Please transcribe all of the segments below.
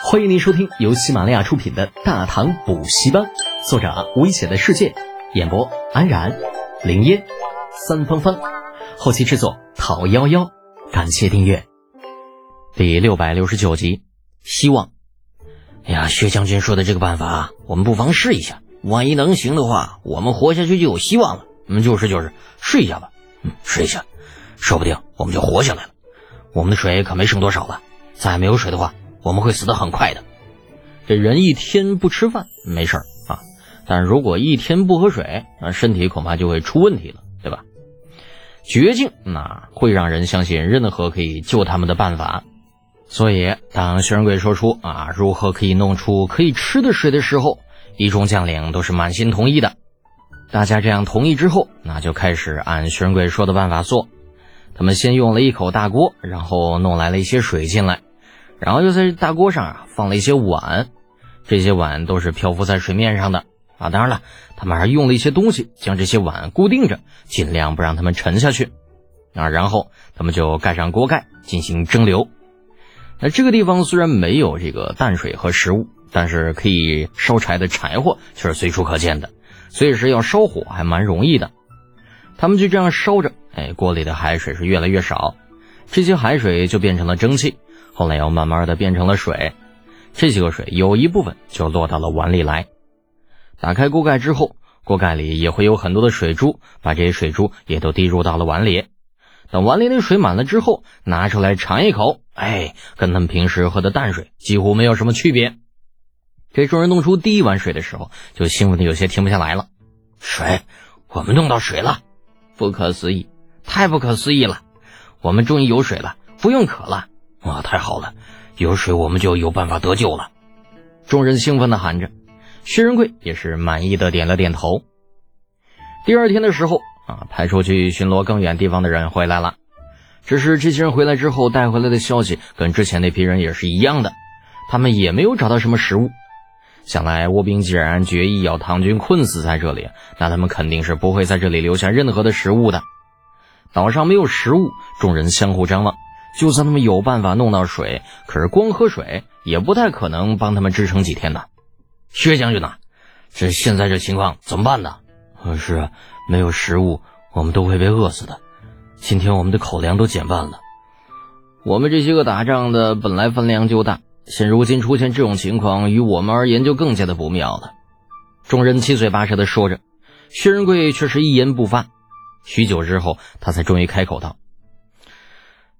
欢迎您收听由喜马拉雅出品的《大唐补习班》，作者危险的世界，演播安然、林烟、三芳芳，后期制作陶幺幺。感谢订阅。第六百六十九集，希望。哎呀，薛将军说的这个办法，我们不妨试一下。万一能行的话，我们活下去就有希望了。嗯，就是就是，试一下吧。嗯，试一下，说不定我们就活下来了。我们的水可没剩多少了，再没有水的话。我们会死得很快的。这人一天不吃饭没事儿啊，但如果一天不喝水，那身体恐怕就会出问题了，对吧？绝境那会让人相信任何可以救他们的办法。所以，当薛仁贵说出啊如何可以弄出可以吃的水的时候，一众将领都是满心同意的。大家这样同意之后，那就开始按薛仁贵说的办法做。他们先用了一口大锅，然后弄来了一些水进来。然后就在大锅上啊放了一些碗，这些碗都是漂浮在水面上的啊。当然了，他们还用了一些东西将这些碗固定着，尽量不让它们沉下去啊。然后他们就盖上锅盖进行蒸馏。那这个地方虽然没有这个淡水和食物，但是可以烧柴的柴火却是随处可见的，所以是要烧火还蛮容易的。他们就这样烧着，哎，锅里的海水是越来越少，这些海水就变成了蒸汽。后来又慢慢的变成了水，这些个水有一部分就落到了碗里来。打开锅盖之后，锅盖里也会有很多的水珠，把这些水珠也都滴入到了碗里。等碗里的水满了之后，拿出来尝一口，哎，跟他们平时喝的淡水几乎没有什么区别。这众人弄出第一碗水的时候，就兴奋的有些停不下来了。水，我们弄到水了，不可思议，太不可思议了！我们终于有水了，不用渴了。哇，太好了！有水，我们就有办法得救了。众人兴奋地喊着，薛仁贵也是满意的点了点头。第二天的时候啊，派出去巡逻更远地方的人回来了，只是这些人回来之后带回来的消息跟之前那批人也是一样的，他们也没有找到什么食物。想来倭兵既然决意要唐军困死在这里，那他们肯定是不会在这里留下任何的食物的。岛上没有食物，众人相互张望。就算他们有办法弄到水，可是光喝水也不太可能帮他们支撑几天的。薛将军呐，这现在这情况怎么办呢？可，是啊，没有食物，我们都会被饿死的。今天我们的口粮都减半了。我们这些个打仗的本来分量就大，现如今出现这种情况，于我们而言就更加的不妙了。众人七嘴八舌的说着，薛仁贵却是一言不发。许久之后，他才终于开口道。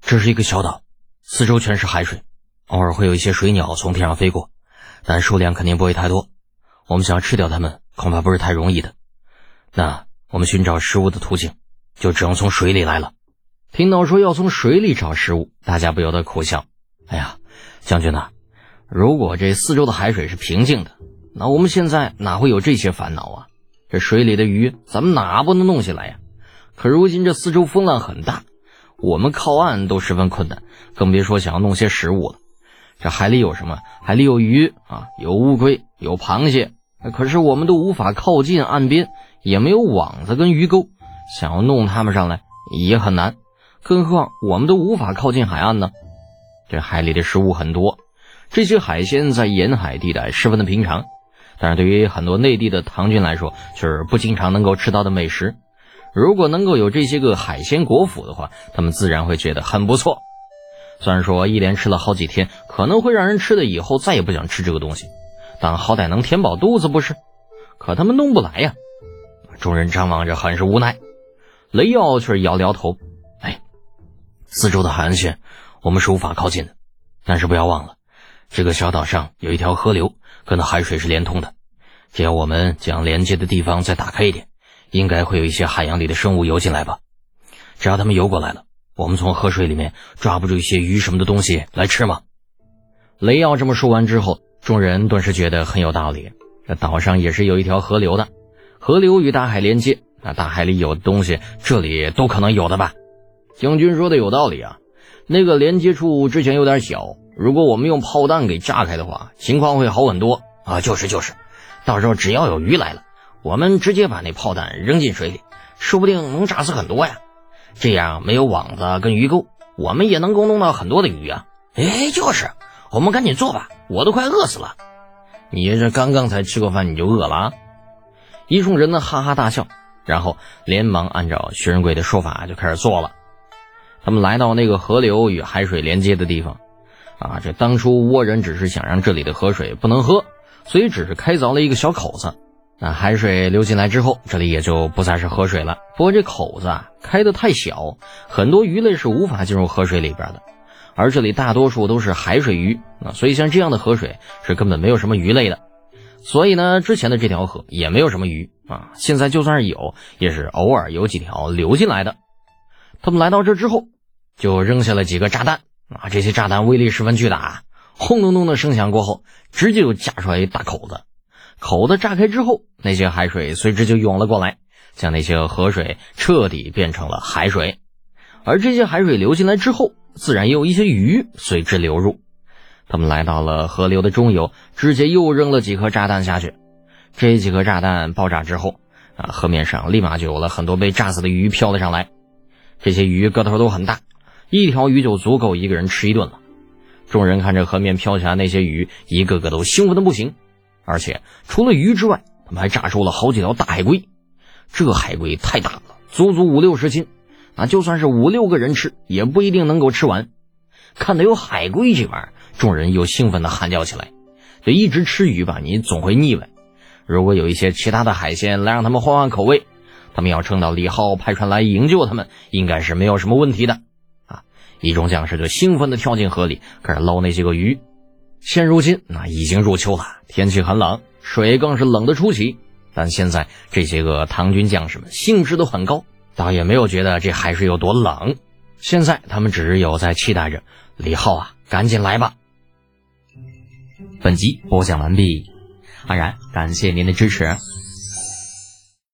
这是一个小岛，四周全是海水，偶尔会有一些水鸟从天上飞过，但数量肯定不会太多。我们想要吃掉它们，恐怕不是太容易的。那我们寻找食物的途径，就只能从水里来了。听到说要从水里找食物，大家不由得苦笑。哎呀，将军呐，如果这四周的海水是平静的，那我们现在哪会有这些烦恼啊？这水里的鱼，咱们哪不能弄起来呀？可如今这四周风浪很大。我们靠岸都十分困难，更别说想要弄些食物了。这海里有什么？海里有鱼啊，有乌龟，有螃蟹。可是我们都无法靠近岸边，也没有网子跟鱼钩，想要弄它们上来也很难。更何况我们都无法靠近海岸呢。这海里的食物很多，这些海鲜在沿海地带十分的平常，但是对于很多内地的唐军来说，却是不经常能够吃到的美食。如果能够有这些个海鲜果脯的话，他们自然会觉得很不错。虽然说一连吃了好几天，可能会让人吃的以后再也不想吃这个东西，但好歹能填饱肚子不是？可他们弄不来呀！众人张望着，很是无奈。雷耀却摇了摇头：“哎，四周的海岸线我们是无法靠近的，但是不要忘了，这个小岛上有一条河流，跟那海水是连通的。只要我们将连接的地方再打开一点。”应该会有一些海洋里的生物游进来吧？只要他们游过来了，我们从河水里面抓不住一些鱼什么的东西来吃吗？雷奥这么说完之后，众人顿时觉得很有道理。这岛上也是有一条河流的，河流与大海连接，那大海里有的东西，这里都可能有的吧？将军说的有道理啊，那个连接处之前有点小，如果我们用炮弹给炸开的话，情况会好很多啊！就是就是，到时候只要有鱼来了。我们直接把那炮弹扔进水里，说不定能炸死很多呀。这样没有网子跟鱼钩，我们也能够弄到很多的鱼啊。哎，就是，我们赶紧做吧，我都快饿死了。你这刚刚才吃过饭，你就饿了？啊？一众人呢哈哈大笑，然后连忙按照薛仁贵的说法就开始做了。他们来到那个河流与海水连接的地方，啊，这当初倭人只是想让这里的河水不能喝，所以只是开凿了一个小口子。那海水流进来之后，这里也就不再是河水了。不过这口子啊开的太小，很多鱼类是无法进入河水里边的。而这里大多数都是海水鱼啊，所以像这样的河水是根本没有什么鱼类的。所以呢，之前的这条河也没有什么鱼啊。现在就算是有，也是偶尔有几条流进来的。他们来到这之后，就扔下了几个炸弹啊！这些炸弹威力十分巨大，轰隆隆的声响过后，直接就炸出来一大口子。口子炸开之后，那些海水随之就涌了过来，将那些河水彻底变成了海水。而这些海水流进来之后，自然也有一些鱼随之流入。他们来到了河流的中游，直接又扔了几颗炸弹下去。这几颗炸弹爆炸之后，啊，河面上立马就有了很多被炸死的鱼飘了上来。这些鱼个头都很大，一条鱼就足够一个人吃一顿了。众人看着河面飘起来那些鱼，一个个都兴奋的不行。而且除了鱼之外，他们还炸出了好几条大海龟。这海龟太大了，足足五六十斤，啊，就算是五六个人吃，也不一定能够吃完。看到有海龟这玩意儿，众人又兴奋地喊叫起来。就一直吃鱼吧，你总会腻歪。如果有一些其他的海鲜来让他们换换口味。他们要撑到李浩派船来营救他们，应该是没有什么问题的，啊！一众将士就兴奋地跳进河里，开始捞那些个鱼。现如今，那已经入秋了，天气很冷，水更是冷得出奇。但现在这些个唐军将士们兴致都很高，倒也没有觉得这海水有多冷。现在他们只有在期待着李浩啊，赶紧来吧。本集播讲完毕，安然感谢您的支持。